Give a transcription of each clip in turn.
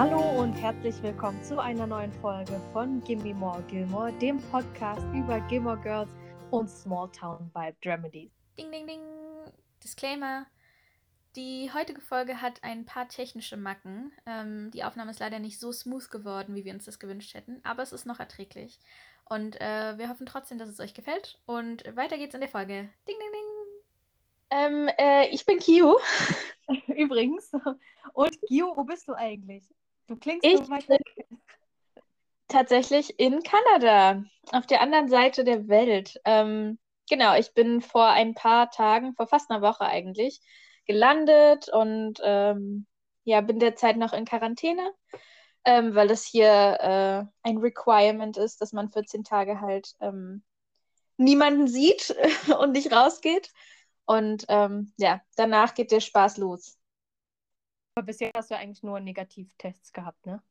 Hallo und herzlich willkommen zu einer neuen Folge von Gimme More Gilmore, dem Podcast über Gilmore Girls und Small Town Vibe Dramedies. Ding, ding, ding. Disclaimer. Die heutige Folge hat ein paar technische Macken. Ähm, die Aufnahme ist leider nicht so smooth geworden, wie wir uns das gewünscht hätten, aber es ist noch erträglich. Und äh, wir hoffen trotzdem, dass es euch gefällt. Und weiter geht's in der Folge. Ding, ding, ding. Ähm, äh, ich bin Kiu. Übrigens. Und Gio, wo bist du eigentlich? Du klingst Ich so. Tatsächlich in Kanada, auf der anderen Seite der Welt. Ähm, genau, ich bin vor ein paar Tagen, vor fast einer Woche eigentlich, gelandet und ähm, ja, bin derzeit noch in Quarantäne, ähm, weil das hier äh, ein Requirement ist, dass man 14 Tage halt ähm, niemanden sieht und nicht rausgeht. Und ähm, ja, danach geht der Spaß los. Aber bisher hast du eigentlich nur Negativtests gehabt, ne?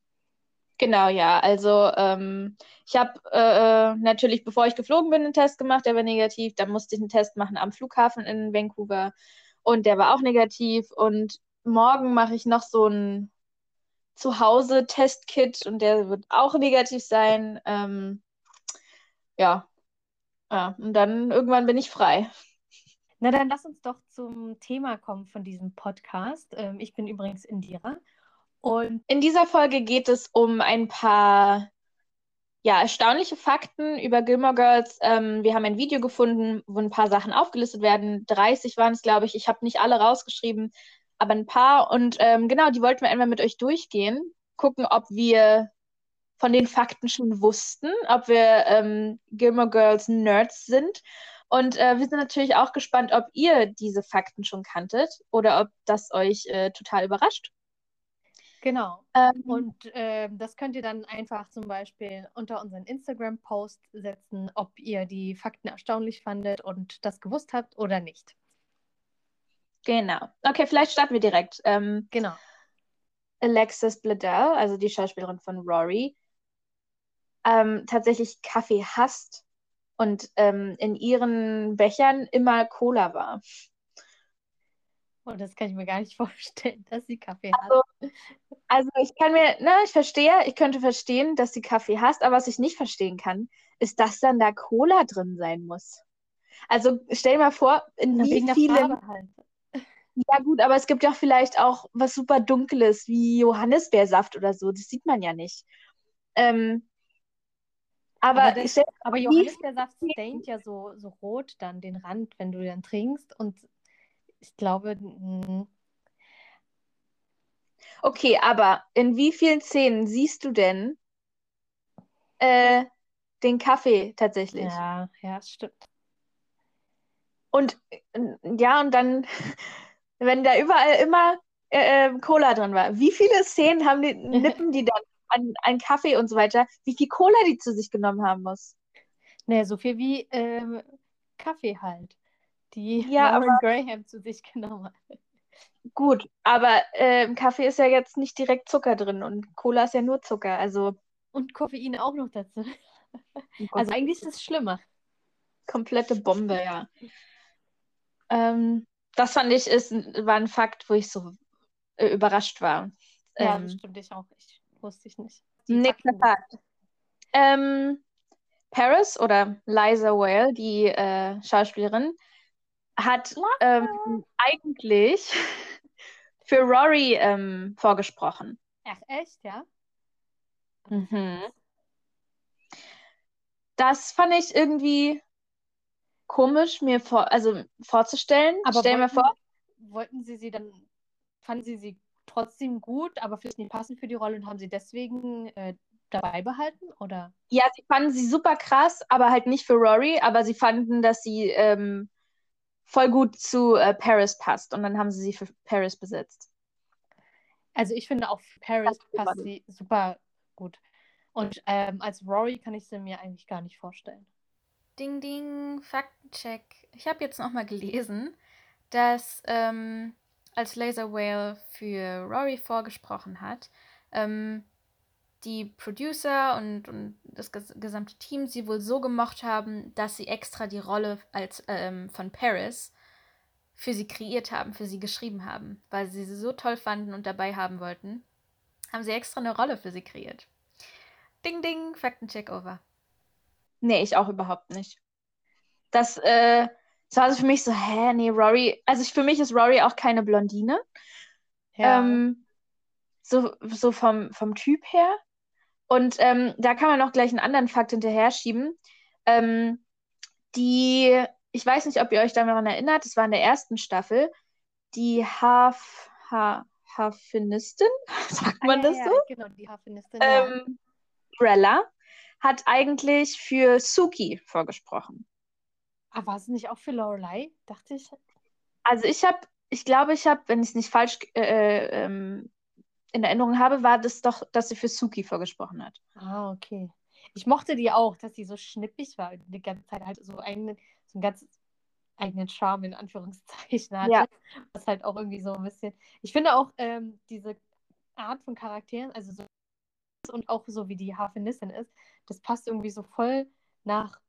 Genau, ja. Also ähm, ich habe äh, natürlich, bevor ich geflogen bin, einen Test gemacht, der war negativ. Dann musste ich einen Test machen am Flughafen in Vancouver und der war auch negativ. Und morgen mache ich noch so ein Zuhause-Testkit und der wird auch negativ sein. Ähm, ja. Ja, und dann irgendwann bin ich frei. Na, dann lass uns doch zum Thema kommen von diesem Podcast. Ähm, ich bin übrigens Indira. Und In dieser Folge geht es um ein paar ja, erstaunliche Fakten über Gilmore Girls. Ähm, wir haben ein Video gefunden, wo ein paar Sachen aufgelistet werden. 30 waren es, glaube ich. Ich habe nicht alle rausgeschrieben, aber ein paar. Und ähm, genau, die wollten wir einmal mit euch durchgehen, gucken, ob wir von den Fakten schon wussten, ob wir ähm, Gilmore Girls Nerds sind. Und äh, wir sind natürlich auch gespannt, ob ihr diese Fakten schon kanntet oder ob das euch äh, total überrascht. genau. Ähm, Und ähm, das könnt ihr dann einfach zum Beispiel unter unseren Instagram-Post setzen, ob ihr die Fakten erstaunlich fandet und das gewusst habt oder nicht. genau. Okay, vielleicht starten wir direkt. Ähm, Genau. Alexis Bledel, also die Schauspielerin von Rory, ähm, tatsächlich Kaffee hasst und ähm, in ihren Bechern immer Cola war. Und das kann ich mir gar nicht vorstellen, dass sie Kaffee Also, hat. Also ich kann mir, ne, ich verstehe, ich könnte verstehen, dass sie Kaffee hasst, aber was ich nicht verstehen kann, ist, dass dann da Cola drin sein muss. Also stell dir mal vor, in Na, wie vielen, halt. ja gut, aber es gibt ja vielleicht auch was super Dunkles, wie Johannisbeersaft oder so, das sieht man ja nicht. Ähm, aber Aber, das, aber Johannisbeersaft staint ja so, so rot dann den Rand, wenn du dann trinkst. Und ich glaube, mm, okay, aber in wie vielen Szenen siehst du denn äh, den Kaffee tatsächlich? ja, ja, es stimmt. Und ja, und dann, wenn da überall immer äh, äh, Cola drin war, wie viele Szenen haben die, nippen die dann an, an Kaffee und so weiter, wie viel Cola die zu sich genommen haben muss? Ne, so viel wie ähm, Kaffee halt, die Ja, Lauren Graham zu sich genommen hat. Gut, aber äh, im Kaffee ist ja jetzt nicht direkt Zucker drin und Cola ist ja nur Zucker, also Und Koffein auch noch dazu. Also eigentlich ist es schlimmer. komplette Bombe, ja. Ähm, das fand ich ist, war ein Fakt, wo ich so äh, überrascht war. Ja, Ähm, das stimmt ich auch. Ich wusste ich nicht. Nächster Fakt. Ähm, Paris oder Liza Whale, die äh, Schauspielerin, hat ähm, eigentlich für Rory ähm, vorgesprochen. Ach, echt, ja? Mhm. Das fand ich irgendwie komisch, mir vor, also vorzustellen. Aber Stell mir wollten, vor, wollten Sie sie dann, fanden Sie sie trotzdem gut, aber vielleicht nicht passend für die Rolle und haben sie deswegen äh, dabei behalten? Oder? ja, sie fanden sie super krass, aber halt nicht für Rory, aber sie fanden, dass sie ähm, voll gut zu äh, Paris passt und dann haben sie sie für Paris besetzt. Also ich finde auch Paris Passt super passt gut. sie super gut. Und ähm, als Rory kann ich sie mir eigentlich gar nicht vorstellen. Ding, ding, Faktencheck. Ich habe jetzt nochmal gelesen, dass ähm, als Laser Whale für Rory vorgesprochen hat, ähm, die Producer und, und das ges gesamte Team sie wohl so gemocht haben, dass sie extra die Rolle als ähm, von Paris für sie kreiert haben, für sie geschrieben haben, weil sie sie so toll fanden und dabei haben wollten. Haben sie extra eine Rolle für sie kreiert. Ding, ding, Faktencheck over. Nee, ich auch überhaupt nicht. Das, äh, das war also für mich so, hä, nee, Rory, also ich, für mich ist Rory auch keine Blondine. Ja. Ähm, so, so vom, vom Typ her. Und ähm, da kann man noch gleich einen anderen Fakt hinterher schieben. Ähm, die, ich weiß nicht, ob ihr euch daran erinnert, das war in der ersten Staffel, die Haf, ha, Harfenistin, sagt man Ah, ja, das ja, so? Genau, die Harfenistin. ja. Ähm, Rella hat eigentlich für Suki vorgesprochen. Aber war es nicht auch für Lorelei? Dachte ich. Also ich habe, ich glaube, ich habe, wenn ich es nicht falsch äh, ähm, in Erinnerung habe, war das doch, dass sie für Suki vorgesprochen hat. Ah, okay. Ich mochte die auch, dass sie so schnippig war und die ganze Zeit halt so einen, so einen ganz eigenen Charme in Anführungszeichen hatte. Ja. Was halt auch irgendwie so ein bisschen. Ich finde auch ähm, diese Art von Charakteren, also so und auch so wie die Harfenistin ist, das passt irgendwie so voll nach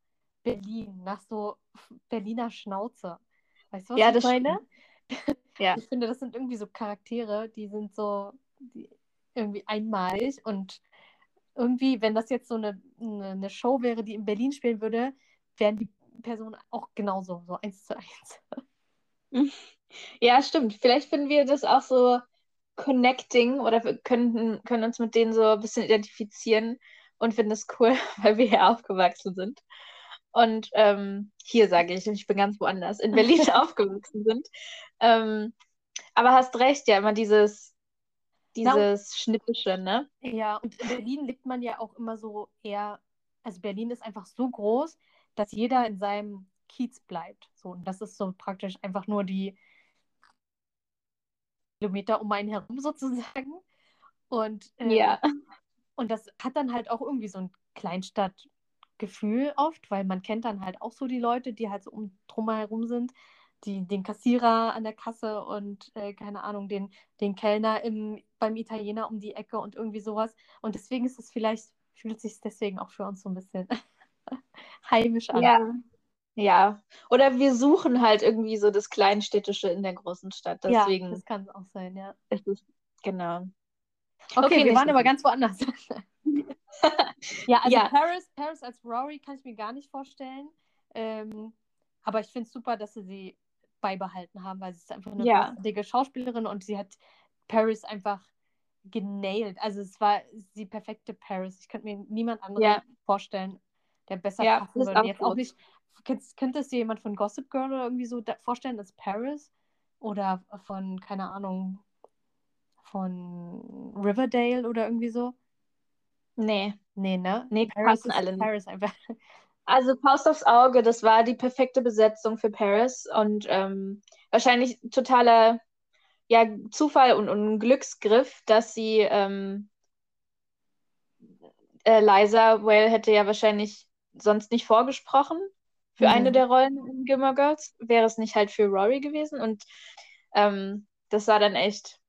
Berlin, nach so Berliner Schnauze. Weißt du, was Ja, ich das meine? Ja. Ich finde, das sind irgendwie so Charaktere, die sind so die, irgendwie einmalig und irgendwie, wenn das jetzt so eine, eine, Show wäre, die in Berlin spielen würde, wären die Personen auch genauso, so eins zu eins. Ja, stimmt. Vielleicht finden wir das auch so connecting oder wir könnten, können uns mit denen so ein bisschen identifizieren und finden es cool, weil wir hier aufgewachsen sind. Und ähm, hier sage ich, ich bin ganz woanders, in Berlin aufgewachsen sind. Ähm, aber hast recht, ja, immer dieses, dieses Schnippische, ne? Ja, und in Berlin lebt man ja auch immer so eher, also Berlin ist einfach so groß, dass jeder in seinem Kiez bleibt. So, und das ist so praktisch einfach nur die Kilometer um einen herum sozusagen. Und, ähm, Ja. und das hat dann halt auch irgendwie so ein Kleinstadtgefühl oft, weil man kennt dann halt auch so die Leute, die halt so um drumherum sind, die, den Kassierer an der Kasse und äh, keine Ahnung, den, den Kellner im, beim Italiener um die Ecke und irgendwie sowas. Und deswegen ist es vielleicht, fühlt sich deswegen auch für uns so ein bisschen heimisch an. Ja. Ja. Oder wir suchen halt irgendwie so das Kleinstädtische in der großen Stadt. Ja, Deswegen das kann es auch sein, ja. ist genau. Okay, Okay, wir waren aber ganz woanders. ja, also Ja. Paris, Paris als Rory kann ich mir gar nicht vorstellen. Ähm, aber ich finde es super, dass sie sie beibehalten haben, weil sie ist einfach eine Ja. großartige Schauspielerin und sie hat Paris einfach genailt. Also es war die perfekte Paris. Ich könnte mir niemand anderen Ja. vorstellen, der besser Ja, passen würde. Jetzt auch nicht, könntest, könntest du jemand von Gossip Girl oder irgendwie so vorstellen als Paris? Oder von, keine Ahnung, von Riverdale oder irgendwie so? Nee. Nee, ne? Nee, Paris passen alle nicht. Paris einfach. Also Faust aufs Auge, das war die perfekte Besetzung für Paris und ähm, wahrscheinlich totaler ja, Zufall und, und Glücksgriff, dass sie ähm, äh, Liza Whale hätte ja wahrscheinlich sonst nicht vorgesprochen für Mhm. eine der Rollen in Gilmore Girls, wäre es nicht halt für Rory gewesen und ähm, das war dann echt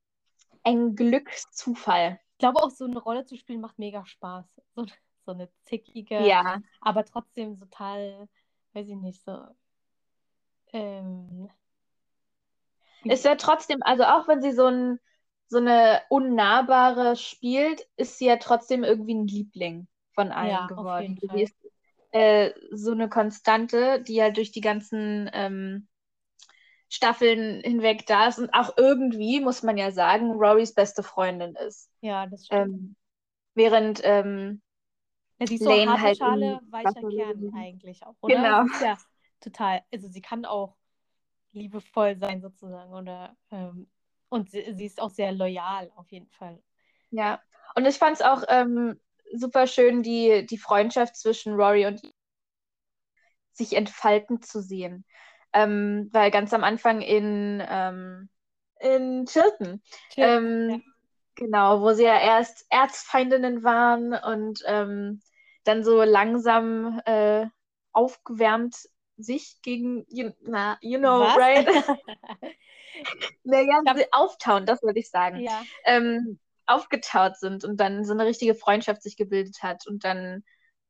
ein Glückszufall. Ich glaube auch, so eine Rolle zu spielen macht mega Spaß. So, so eine zickige, Ja, aber trotzdem total, weiß ich nicht, so. Ähm, ist ja trotzdem, also auch wenn sie so ein, so eine unnahbare spielt, ist sie ja trotzdem irgendwie ein Liebling von allen Ja, geworden. Sie ist äh, so eine Konstante, die halt durch die ganzen ähm, Staffeln hinweg da ist und auch irgendwie, muss man ja sagen, Rorys beste Freundin ist. ja, das stimmt. Ähm, während ähm, Ja, sie ist so Lane halt Schale, weicher Staffel Kern eigentlich auch, oder? Genau. Ja total, also sie kann auch liebevoll sein sozusagen, oder? Ähm, und sie, sie ist auch sehr loyal auf jeden Fall. Ja, und ich fand es auch ähm, super schön, die, die Freundschaft zwischen Rory und sich entfalten zu sehen. Ähm, weil ganz am Anfang in, ähm, in Chilton, ähm, ja. genau, wo sie ja erst Erzfeindinnen waren und ähm, dann so langsam äh, aufgewärmt sich gegen, you, na, you know, Was? right? Naja, hab- sie auftauen, das würde ich sagen ja. ähm, aufgetaut sind und dann so eine richtige Freundschaft sich gebildet hat und dann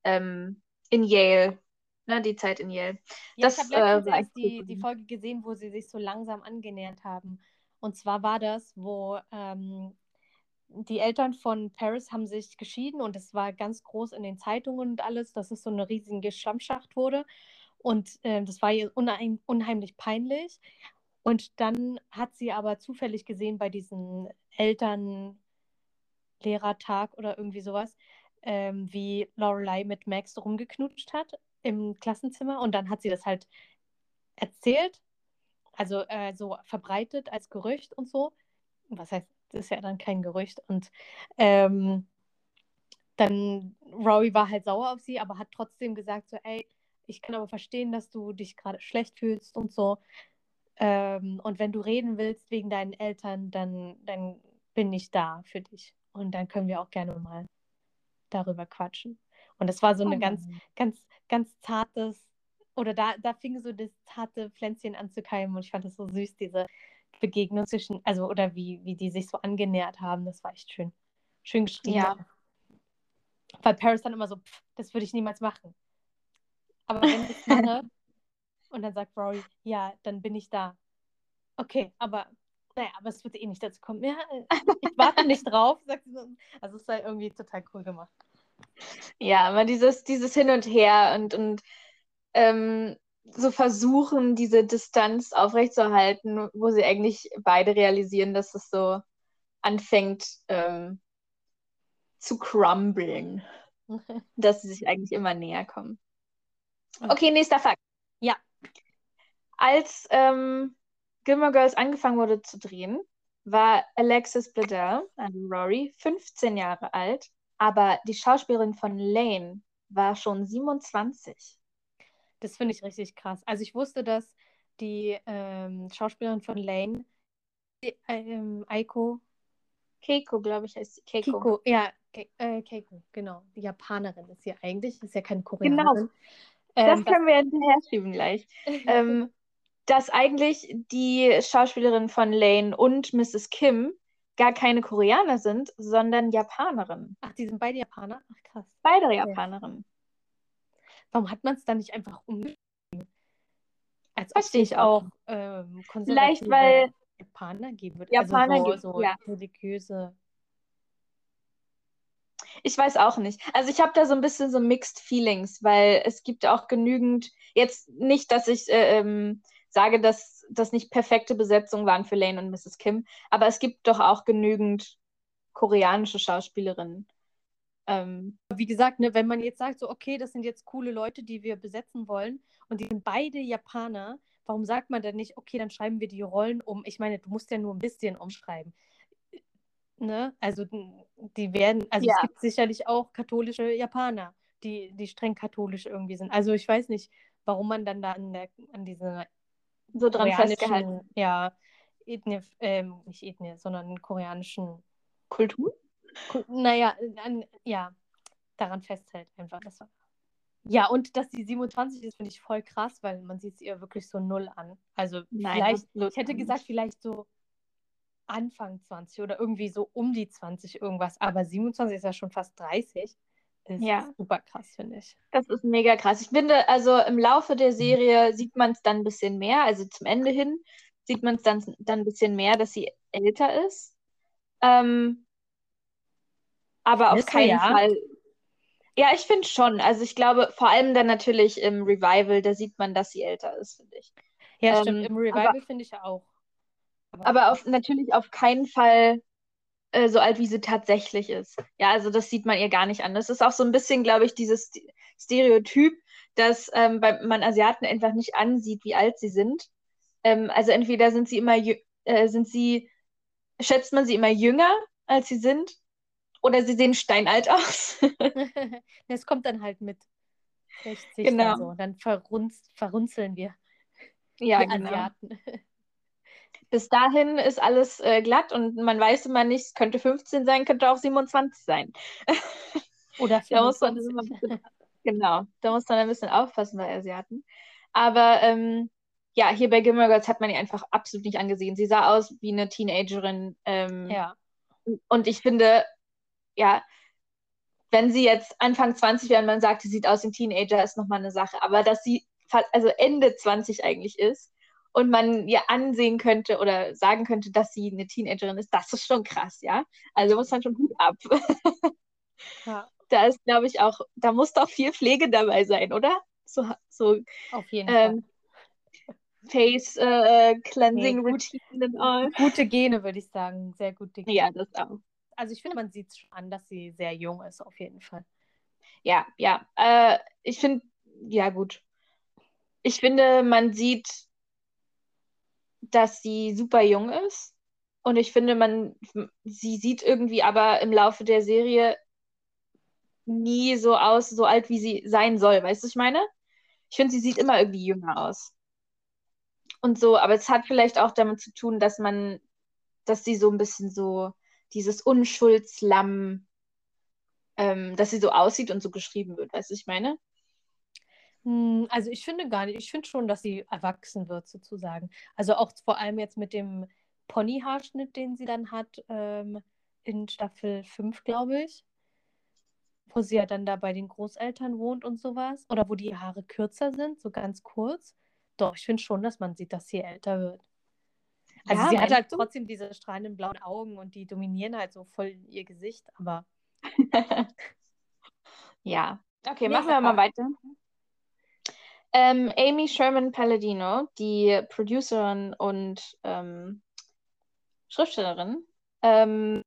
ähm, in Yale, ne, die Zeit in Yale. Ja, Das, ich habe letztens äh, die, die Folge gesehen, wo sie sich so langsam angenähert haben. Und zwar war das, wo ähm, die Eltern von Paris haben sich geschieden und es war ganz groß in den Zeitungen und alles, dass es so eine riesige Schlammschacht wurde. Und äh, das war ihr unheim unheimlich peinlich. Und dann hat sie aber zufällig gesehen bei diesem Elternlehrertag oder irgendwie sowas, ähm, wie Lorelei mit Max rumgeknutscht hat im Klassenzimmer. Und dann hat sie das halt erzählt, also äh, so verbreitet als Gerücht und so. Was heißt, das ist ja dann kein Gerücht. Und ähm, dann Rory war halt sauer auf sie, aber hat trotzdem gesagt so, ey, ich kann aber verstehen, dass du dich gerade schlecht fühlst und so. Ähm, und wenn du reden willst wegen deinen Eltern, dann, dann bin ich da für dich. Und dann können wir auch gerne mal darüber quatschen. Und das war so eine oh. ganz, ganz, ganz zartes, oder da, da fing so das zarte Pflänzchen an zu keimen und ich fand das so süß, diese Begegnung zwischen, also oder wie, wie die sich so angenähert haben, das war echt schön. Schön geschrieben. Ja. Weil Paris dann immer so, pff, das würde ich niemals machen. Aber wenn ich es mache, und dann sagt Rory, ja, dann bin ich da. Okay, aber naja, aber es wird eh nicht dazu kommen. Ja, ich warte nicht drauf, sagt sie. Also es sei irgendwie total cool gemacht. Ja, aber dieses, dieses Hin und Her und, und ähm, so versuchen, diese Distanz aufrechtzuerhalten, wo sie eigentlich beide realisieren, dass es so anfängt ähm, zu crumblen. dass sie sich eigentlich immer näher kommen. Okay, nächster Fakt. Ja. Als ähm, Gilmore Girls angefangen wurde zu drehen, war Alexis Bledel, also Rory, 15 Jahre alt, aber die Schauspielerin von Lane war schon 27. Das finde ich richtig krass. Also ich wusste, dass die ähm, Schauspielerin von Lane, die, ähm, Aiko, Keiko, glaube ich, heißt sie. Keiko. Kiko, ja, Ke äh, Keiko, genau. Die Japanerin ist sie eigentlich, ist ja keine Koreanerin. Genau. Ähm, das können wir hinterher schieben gleich. ähm, dass eigentlich die Schauspielerin von Lane und Mrs. Kim gar keine Koreaner sind, sondern Japanerinnen. Ach, die sind beide Japaner? Ach, krass. Beide Japanerinnen. Warum hat man es dann nicht einfach umgeschrieben? Als Verstehe ich auch. Ähm, Vielleicht, weil Japaner geben wird. Japaner also so, so ja. religiöse. Ich weiß auch nicht. Also ich habe da so ein bisschen so Mixed Feelings, weil es gibt auch genügend, jetzt nicht, dass ich äh, ähm, sage, dass das nicht perfekte Besetzungen waren für Lane und Mrs. Kim, aber es gibt doch auch genügend koreanische Schauspielerinnen. Ähm, Wie gesagt, ne, wenn man jetzt sagt, so, okay, das sind jetzt coole Leute, die wir besetzen wollen und die sind beide Japaner, warum sagt man dann nicht, okay, dann schreiben wir die Rollen um? Ich meine, du musst ja nur ein bisschen umschreiben. Ne? Also die werden, also ja. es gibt sicherlich auch katholische Japaner, die, die streng katholisch irgendwie sind. Also ich weiß nicht, warum man dann da an, der, an diese so dran festgehalten. Ja, Ethnie, ähm, nicht Ethnie, sondern koreanischen Kultur? naja, an, ja, daran festhält einfach. Das war... Ja, und dass sie 27 ist, finde ich voll krass, weil man sieht sie ihr wirklich so null an. Also Nein, vielleicht, ich hätte gesagt, vielleicht so Anfang 20 oder irgendwie so um die 20 irgendwas, aber 27 ist ja schon fast 30. Ist ja. super krass, finde ich. Das ist mega krass. Ich finde, also im Laufe der Serie sieht man es dann ein bisschen mehr, also zum Ende hin sieht man es dann, dann ein bisschen mehr, dass sie älter ist. Ähm, aber auf keinen ja? Fall. Ja, ich finde schon. Also ich glaube, vor allem dann natürlich im Revival, da sieht man, dass sie älter ist, finde ich. Ja, ähm, stimmt. Im Revival finde ich ja auch. Aber, aber auf, natürlich auf keinen Fall äh, so alt, wie sie tatsächlich ist. Ja, also das sieht man ihr gar nicht an. Das ist auch so ein bisschen, glaube ich, dieses Stereotyp, dass ähm, bei, man Asiaten einfach nicht ansieht, wie alt sie sind. Ähm, also entweder sind sie immer, äh, sind sie, schätzt man sie immer jünger, als sie sind, oder sie sehen steinalt aus. Es kommt dann halt mit 60 genau. dann so. Dann verrunz, verrunzeln wir. Ja, genau. Asiaten. Bis dahin ist alles äh, glatt und man weiß immer nicht, es könnte 15 sein, könnte auch 27 sein. Oder 25. da genau, da muss man ein bisschen aufpassen bei Asiaten. Aber ähm, ja, hier bei Gilmore Girls hat man die einfach absolut nicht angesehen. Sie sah aus wie eine Teenagerin. Ähm, ja. Und ich finde, ja, wenn sie jetzt Anfang 20 wäre und man sagt, sie sieht aus wie ein Teenager, ist nochmal eine Sache. Aber dass sie also Ende 20 eigentlich ist und man ihr ansehen könnte oder sagen könnte, dass sie eine Teenagerin ist, das ist schon krass, ja. Also muss man schon gut ab. Ja, Da ist, glaube ich, auch, da muss doch viel Pflege dabei sein, oder? So, so auf jeden ähm, Face äh, Cleansing Nee, gut. Routine und all. Fall. Gute Gene, würde ich sagen. Sehr gute Gene. Ja, das auch. Also ich finde, man sieht schon an, dass sie sehr jung ist, auf jeden Fall. Ja, ja. Äh, ich finde, ja, gut. Ich finde, man sieht, dass sie super jung ist. Und ich finde, man, sie sieht irgendwie aber im Laufe der Serie nie so aus, so alt, wie sie sein soll. Weißt du, ich meine? Ich finde, sie sieht immer irgendwie jünger aus. Und so, aber es hat vielleicht auch damit zu tun, dass man, dass sie so ein bisschen so dieses Unschuldslamm, ähm, dass sie so aussieht und so geschrieben wird. Weißt du, ich meine? Hm, Also ich finde gar nicht, ich finde schon, dass sie erwachsen wird, sozusagen. Also auch vor allem jetzt mit dem Ponyhaarschnitt, den sie dann hat, ähm, in Staffel 5, glaube ich. Wo sie ja dann da bei den Großeltern wohnt und sowas. Oder wo die Haare kürzer sind, so ganz kurz. Doch, ich finde schon, dass man sieht, dass sie älter wird. Also Ja, sie hat halt du? trotzdem diese strahlenden blauen Augen und die dominieren halt so voll ihr Gesicht, aber Ja. Okay, machen wir mal. weiter. Ähm, Amy Sherman Palladino, die Producerin und ähm, Schriftstellerin, ähm,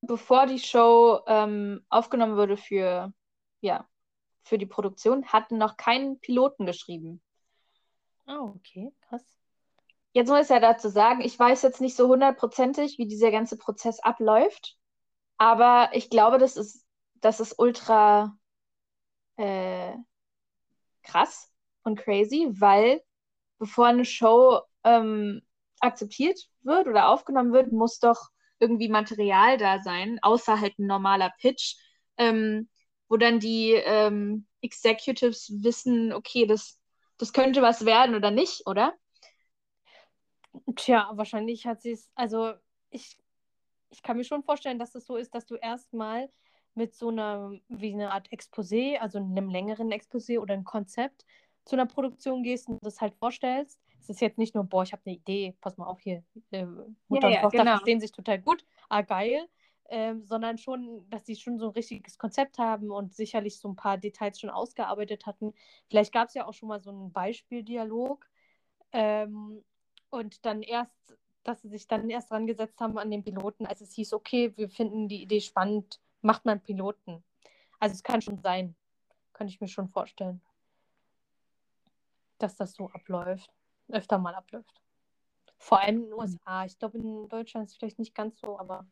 bevor die Show ähm, aufgenommen wurde für, ja, für die Produktion, hatten noch keinen Piloten geschrieben. oh, okay, krass. Jetzt muss ich ja dazu sagen, ich weiß jetzt nicht so hundertprozentig, wie dieser ganze Prozess abläuft, aber ich glaube, das ist, das ist ultra äh, krass und crazy, weil bevor eine Show ähm, akzeptiert wird oder aufgenommen wird, muss doch irgendwie Material da sein, außer halt ein normaler Pitch, ähm, wo dann die ähm, Executives wissen, okay, das, das könnte was werden oder nicht, oder? Tja, wahrscheinlich hat sie es, also ich, ich kann mir schon vorstellen, dass es so ist, dass du erstmal mit so einer, wie eine Art Exposé, also einem längeren Exposé oder ein Konzept zu einer Produktion gehst und das halt vorstellst. Es ist jetzt nicht nur, boah, ich habe eine Idee, pass mal auf hier, äh, Mutter Ja, ja, und Tochter genau. verstehen sich total gut, ah geil, ähm, sondern schon, dass sie schon so ein richtiges Konzept haben und sicherlich so ein paar Details schon ausgearbeitet hatten. Vielleicht gab es ja auch schon mal so einen Beispieldialog. Ähm, und dann erst, dass sie sich dann erst dran gesetzt haben an den Piloten, als es hieß, okay, wir finden die Idee spannend, macht man Piloten. Also es kann schon sein, kann ich mir schon vorstellen, dass das so abläuft, öfter mal abläuft. Vor allem in den USA. Ich glaube, in Deutschland ist es vielleicht nicht ganz so, aber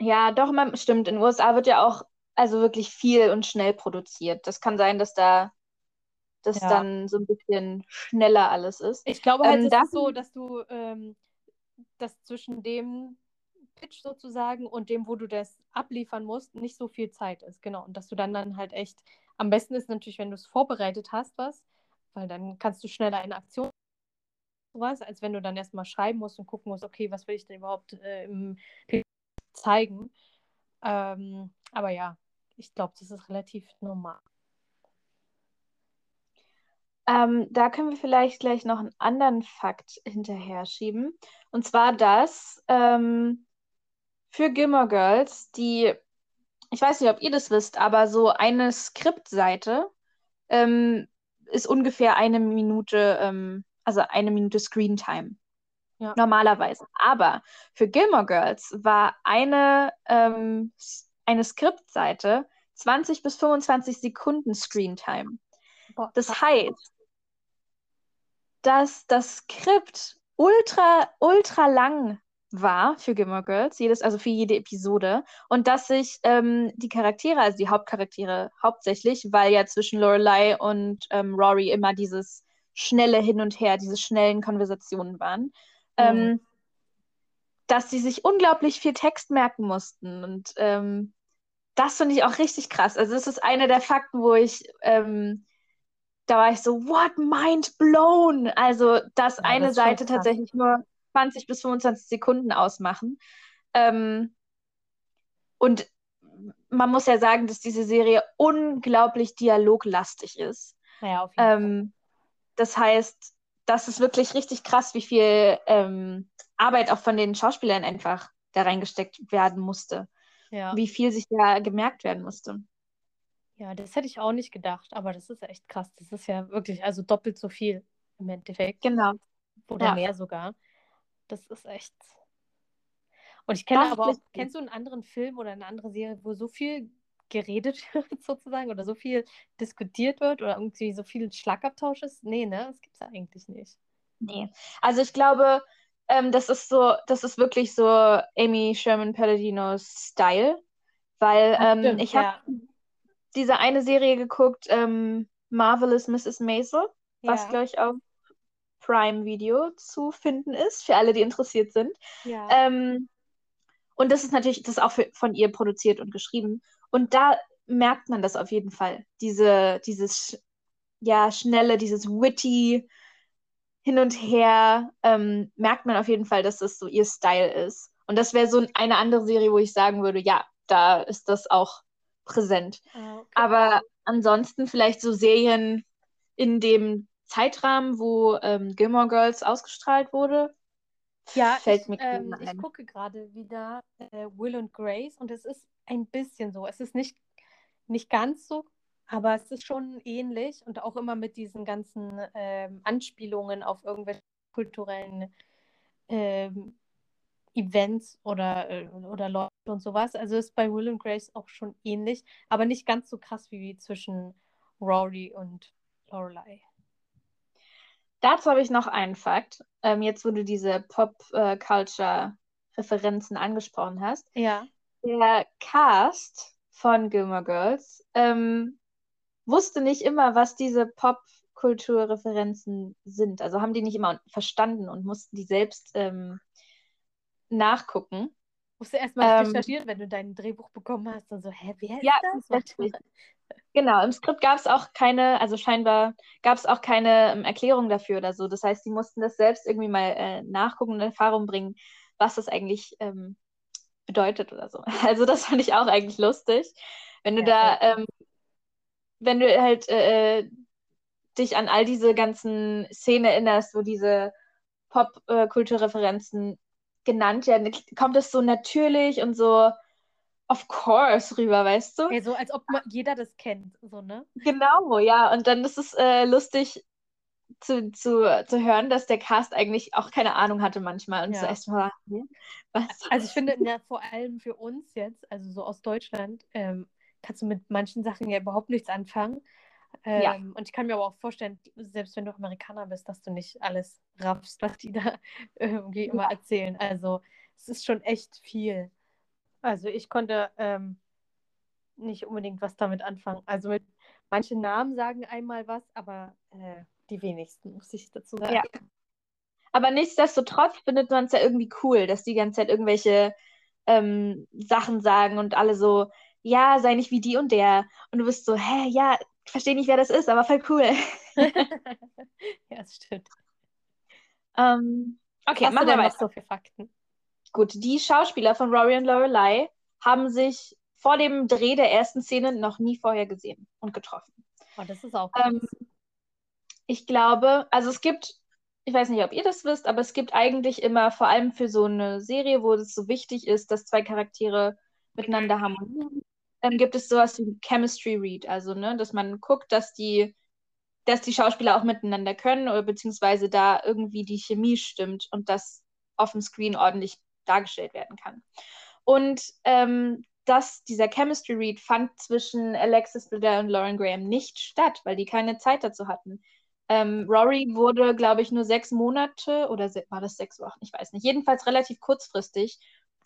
Ja, doch, man, stimmt. In den USA wird ja auch also wirklich viel und schnell produziert. Das kann sein, dass da das Ja. dann so ein bisschen schneller alles ist. ich glaube halt, Ähm, es da- ist so, dass du, ähm, dass zwischen dem Pitch sozusagen und dem, wo du das abliefern musst, nicht so viel Zeit ist. Genau. Und dass du dann dann halt echt, am besten ist natürlich, wenn du es vorbereitet hast, was, weil dann kannst du schneller in Aktion sowas, als wenn du dann erstmal schreiben musst und gucken musst, okay, was will ich denn überhaupt äh, zeigen. Ähm, aber ja, ich glaube, das ist relativ normal. Ähm, da können wir vielleicht gleich noch einen anderen Fakt hinterher schieben. Und zwar, dass ähm, für Gilmore Girls, die, ich weiß nicht, ob ihr das wisst, aber so eine Skriptseite ähm, ist ungefähr eine Minute, ähm, also eine Minute Screentime. Ja. Normalerweise. Aber für Gilmore Girls war eine, ähm, eine Skriptseite 20 bis 25 Sekunden Screentime. Das heißt, dass das Skript ultra, ultra lang war für Gilmore Girls, jedes, also für jede Episode, und dass sich ähm, die Charaktere, also die Hauptcharaktere hauptsächlich, weil ja zwischen Lorelai und ähm, Rory immer dieses schnelle Hin und Her, diese schnellen Konversationen waren, ähm, dass sie sich unglaublich viel Text merken mussten. Und ähm, das finde ich auch richtig krass. Also, das ist einer der Fakten, wo ich ähm, da war ich so, what, mind blown. Also, dass Ja, eine das Seite tatsächlich nur 20 bis 25 Sekunden ausmachen. Ähm, und man muss ja sagen, dass diese Serie unglaublich dialoglastig ist. Naja, auf jeden. Ähm, das heißt, das ist wirklich richtig krass, wie viel ähm, Arbeit auch von den Schauspielern einfach da reingesteckt werden musste. Ja. Wie viel sich da gemerkt werden musste. Ja, das hätte ich auch nicht gedacht, aber das ist echt krass. Das ist ja wirklich, also doppelt so viel im Endeffekt. Genau. Oder Ja. mehr sogar. Das ist echt. Und ich kenne aber auch, kennst du einen anderen Film oder eine andere Serie, wo so viel geredet wird sozusagen oder so viel diskutiert wird oder irgendwie so viel Schlagabtausch ist? Nee, ne? Das gibt's ja eigentlich nicht. Nee. Also ich glaube, ähm, das ist so, das ist wirklich so Amy Sherman Palladinos Style. Weil ähm, stimmt, ich habe ja. diese eine Serie geguckt, ähm, Marvelous Mrs. Maisel, was, Ja, glaube ich, auf Prime Video zu finden ist, für alle, die interessiert sind. ja. Ähm, und das ist natürlich, das ist auch für, von ihr produziert und geschrieben. Und da merkt man das auf jeden Fall. Diese, dieses, ja, schnelle, dieses witty hin und her, ähm, merkt man auf jeden Fall, dass das so ihr Style ist. Und das wäre so eine andere Serie, wo ich sagen würde, ja, da ist das auch präsent. Ah, okay. Aber ansonsten vielleicht so Serien in dem Zeitrahmen, wo ähm, Gilmore Girls ausgestrahlt wurde, Ja, fällt ich, mir ähm, ich gucke gerade wieder äh, Will und Grace und es ist ein bisschen so. Es ist nicht, nicht ganz so, aber es ist schon ähnlich und auch immer mit diesen ganzen ähm, Anspielungen auf irgendwelche kulturellen ähm, Events oder, äh, oder Leute und sowas. Also ist bei Will und Grace auch schon ähnlich, aber nicht ganz so krass wie zwischen Rory und Lorelei. Dazu habe ich noch einen Fakt. Ähm, jetzt, wo du diese Pop-Culture-Referenzen angesprochen hast. Ja. Der Cast von Gilmore Girls ähm, wusste nicht immer, was diese Pop-Kultur-Referenzen sind. Also haben die nicht immer verstanden und mussten die selbst ähm, nachgucken. Musst du erstmal Ähm, recherchieren, wenn du dein Drehbuch bekommen hast. Dann so, hä, wer ist Ja, das? Genau, im Skript gab es auch keine, also scheinbar gab es auch keine ähm, Erklärung dafür oder so. Das heißt, die mussten das selbst irgendwie mal äh, nachgucken und in Erfahrung bringen, was das eigentlich ähm, bedeutet oder so. Also das fand ich auch eigentlich lustig. Wenn du Ja, da, ähm, wenn du halt äh, dich an all diese ganzen Szenen erinnerst, wo diese Pop-Kulturreferenzen genannt werden, kommt es so natürlich und so of course rüber, weißt du? Ey, so als ob jeder das kennt, so, ne? Genau, ja. Und dann ist es äh, lustig zu, zu, zu hören, dass der Cast eigentlich auch keine Ahnung hatte manchmal. Und Ja. erstmal, hm, was? Also ich finde, na, vor allem für uns jetzt, also so aus Deutschland, ähm, kannst du mit manchen Sachen ja überhaupt nichts anfangen. Ähm, Ja. Und ich kann mir aber auch vorstellen, selbst wenn du Amerikaner bist, dass du nicht alles raffst, was die da irgendwie immer erzählen. Also es ist schon echt viel. Also ich konnte ähm, nicht unbedingt was damit anfangen. Also mit manche Namen sagen einmal was, aber äh, die wenigsten, muss ich dazu sagen. Ja. Aber nichtsdestotrotz findet man es ja irgendwie cool, dass die ganze Zeit irgendwelche ähm, Sachen sagen und alle so, ja, sei nicht wie die und der. Und du bist so, hä, ja, ich verstehe nicht, wer das ist, aber voll cool. ja, das stimmt. Ähm, okay, hast machen wir denn noch weiter. so für Fakten? Gut, die Schauspieler von Rory und Lorelei haben sich vor dem Dreh der ersten Szene noch nie vorher gesehen und getroffen. Oh, das ist auch Ähm, ich glaube, also es gibt, ich weiß nicht, ob ihr das wisst, aber es gibt eigentlich immer, vor allem für so eine Serie, wo es so wichtig ist, dass zwei Charaktere miteinander harmonieren, ähm, gibt es sowas wie Chemistry Read, also ne, dass man guckt, dass die, dass die Schauspieler auch miteinander können oder beziehungsweise da irgendwie die Chemie stimmt und das auf dem Screen ordentlich dargestellt werden kann. Und ähm, dass dieser Chemistry Read fand zwischen Alexis Bledel und Lauren Graham nicht statt, weil die keine Zeit dazu hatten. Ähm, Rory wurde, glaube ich, nur sechs Monate oder se war das sechs Wochen? Ich weiß nicht. Jedenfalls relativ kurzfristig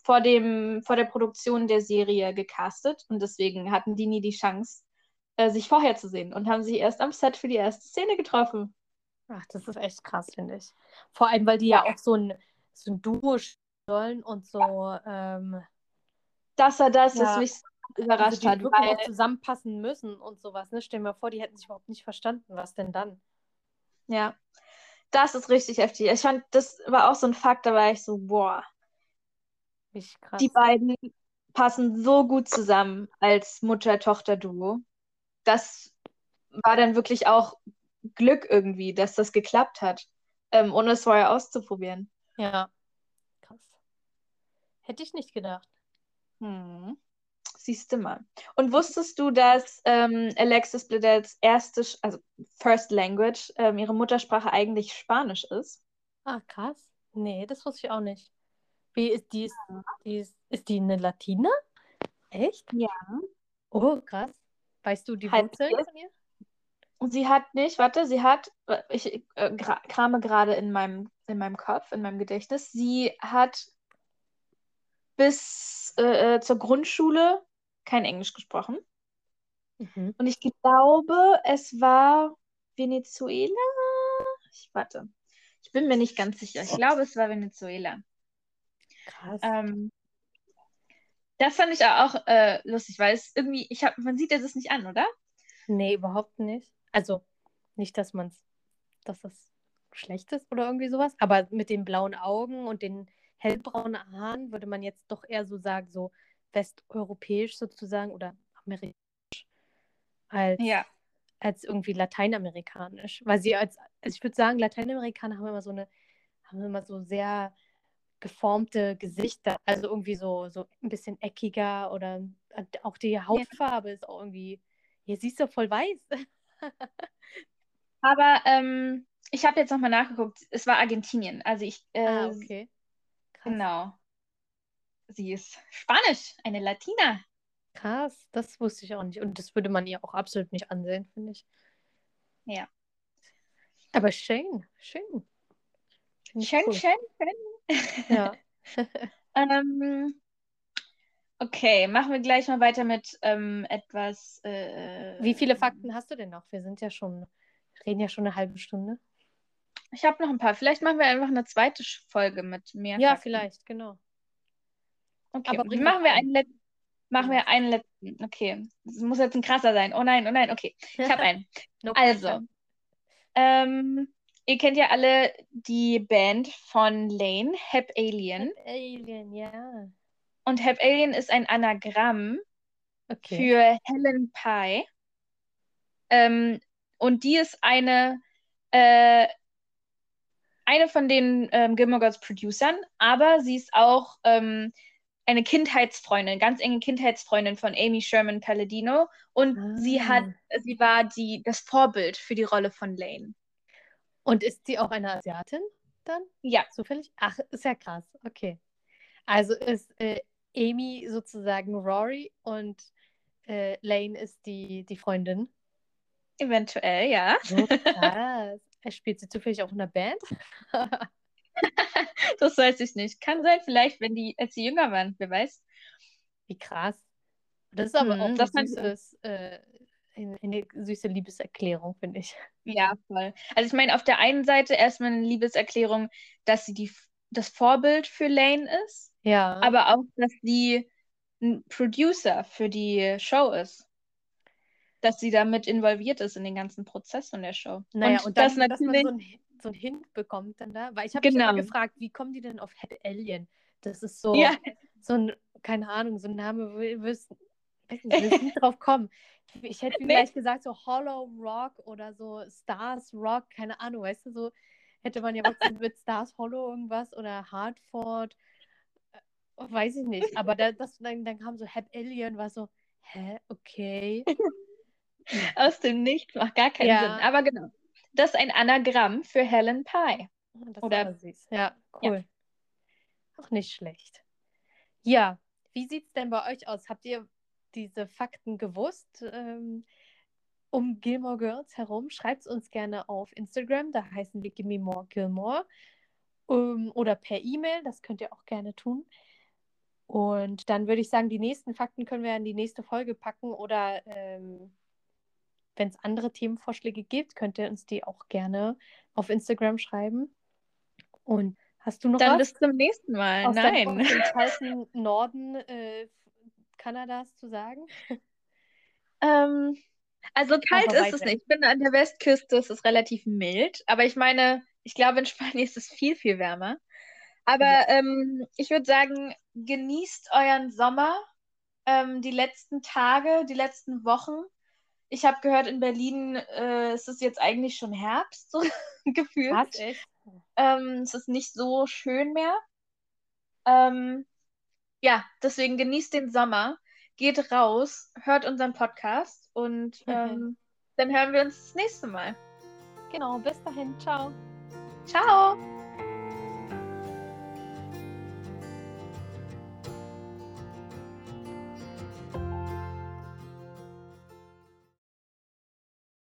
vor dem, vor der Produktion der Serie gecastet und deswegen hatten die nie die Chance, äh, sich vorher zu sehen und haben sich erst am Set für die erste Szene getroffen. Ach, das ist echt krass, finde ich. Vor allem, weil die ja, auch so ein, so ein Duo sollen und so, ähm, Dass er das, Ja, das mich so also überrascht die hat, wirklich weil auch zusammenpassen müssen und sowas. Ne? Stell dir mal vor, die hätten sich überhaupt nicht verstanden. Was denn dann? Ja, das ist richtig heftig. Ich fand, das war auch so ein Fakt, da war ich so, boah, die beiden passen so gut zusammen als Mutter-Tochter-Duo. Das war dann wirklich auch Glück irgendwie, dass das geklappt hat. ähm, ohne es vorher auszuprobieren. Ja. Hätte ich nicht gedacht. Hm. Siehst du mal. Und wusstest du, dass ähm, Alexis Bledels erste, also First Language, ähm, ihre Muttersprache eigentlich Spanisch ist? Ah, krass. Nee, das wusste ich auch nicht. Wie ist die? Ist, die ist, ist die eine Latina? Echt? Ja. Oh, krass. Weißt du die Wurzeln von ihr? Sie hat nicht, warte, sie hat, äh, ich äh, krame gerade in meinem, in meinem Kopf, in meinem Gedächtnis, sie hat bis äh, äh, zur Grundschule kein Englisch gesprochen. Mhm. Und ich glaube, es war Venezuela. Ich warte. Ich bin mir nicht ganz sicher. Ich glaube, es war Venezuela. Krass. Ähm, das fand ich auch äh, lustig, weil es irgendwie, ich hab, man sieht das nicht an, oder? Nee, überhaupt nicht. Also, nicht, dass man es, dass das schlecht ist oder irgendwie sowas, aber mit den blauen Augen und den hellbraunen Haaren würde man jetzt doch eher so sagen, so westeuropäisch sozusagen oder amerikanisch als, Ja. als irgendwie lateinamerikanisch. Weil sie als, also ich würde sagen, Lateinamerikaner haben immer so eine, haben immer so sehr geformte Gesichter, also irgendwie so, so ein bisschen eckiger oder auch die Hautfarbe ist auch irgendwie, hier siehst du voll weiß. Aber ähm, ich habe jetzt nochmal nachgeguckt. Es war Argentinien. Also ich, äh, Ah, okay. Krass. genau. Sie ist Spanisch, eine Latina. Krass, das wusste ich auch nicht. Und das würde man ihr auch absolut nicht ansehen, finde ich. Ja. Aber schön, schön. Schön, cool. schön, schön. Ja. Ähm, okay, machen wir gleich mal weiter mit ähm, etwas. Äh, Wie viele Fakten hast du denn noch? Wir sind ja schon, reden ja schon eine halbe Stunde. Ich habe noch ein paar. Vielleicht machen wir einfach eine zweite Folge mit mehr Ja, Fakten. vielleicht, genau. Okay, Aber machen wir einen. letzten. Machen wir einen letzten. Okay. Das muss jetzt ein krasser sein. Oh nein, oh nein, okay. Ich habe einen. No Also, ähm, ihr kennt ja alle die Band von Lane, Hep Alien. Alien, ja. Und Hep Alien ist ein Anagramm Okay. für Helen Pye. Ähm, und die ist eine, äh, eine von den ähm, Gilmore Girls Producern, aber sie ist auch ähm, eine Kindheitsfreundin, ganz enge Kindheitsfreundin von Amy Sherman Palladino. Und sie hat, Ah. sie war die, das Vorbild für die Rolle von Lane. Und ist sie auch eine Asiatin dann? Ja, Zufällig? Ach, ist ja krass. Okay. Also ist äh, Amy sozusagen Rory und äh, Lane ist die, die Freundin. eventuell, ja. So krass. Er spielt sie zufällig auch in einer Band? Das weiß ich nicht. Kann sein, vielleicht, wenn die, als sie jünger waren, wer weiß. Wie krass. Das ist aber Mhm, auch ein das süßes, äh, eine, eine süße Liebeserklärung, finde ich. Ja, voll. Also ich meine, auf der einen Seite erstmal eine Liebeserklärung, dass sie die, das Vorbild für Lane ist, Ja. aber auch, dass sie ein Producer für die Show ist. Dass sie damit involviert ist in den ganzen Prozess von der Show. Naja, und, und, das dann, dass man natürlich, so einen, so Hint bekommt dann da. Weil ich habe mich Genau. immer gefragt, wie kommen die denn auf Head Alien? Das ist so, ja, so ein, keine Ahnung, so ein Name, wisst, weiß nicht, drauf kommen. Ich hätte Nee. vielleicht gesagt, so Hollow Rock oder so Stars Rock, keine Ahnung, weißt du, so hätte man ja was mit Stars Hollow irgendwas oder Hartford, äh, weiß ich nicht. Aber da, das, dann, dann kam so Head Alien, war so, hä, okay. aus dem Nichts macht gar keinen Ja. Sinn. Aber genau. Das ist ein Anagramm für Helen Pye. Das Oder- süß. Ja, cool. Auch nicht schlecht. Ja, wie sieht es denn bei euch aus? Habt ihr diese Fakten gewusst ähm, um Gilmore Girls herum? Schreibt es uns gerne auf Instagram, da heißen wir Gimme More Gilmore. Ähm, oder per E-Mail, das könnt ihr auch gerne tun. Und dann würde ich sagen, die nächsten Fakten können wir in die nächste Folge packen oder ähm, wenn es andere Themenvorschläge gibt, könnt ihr uns die auch gerne auf Instagram schreiben. Und hast du noch Dann was bis zum nächsten Mal. aus, Nein. Aus dem kalten Norden äh, Kanadas zu sagen? Ähm, also kalt ist es nicht. Ich bin an der Westküste, es ist relativ mild. Aber ich meine, ich glaube, in Spanien ist es viel, viel wärmer. Aber Ja. ähm, ich würde sagen, genießt euren Sommer, ähm, die letzten Tage, die letzten Wochen. Ich habe gehört, in Berlin äh, ist es jetzt eigentlich schon Herbst, so gefühlt. Was? Ähm, es ist nicht so schön mehr. Ähm, ja, deswegen genießt den Sommer, geht raus, hört unseren Podcast und ähm, dann hören wir uns das nächste Mal. Genau, bis dahin. Ciao. Ciao!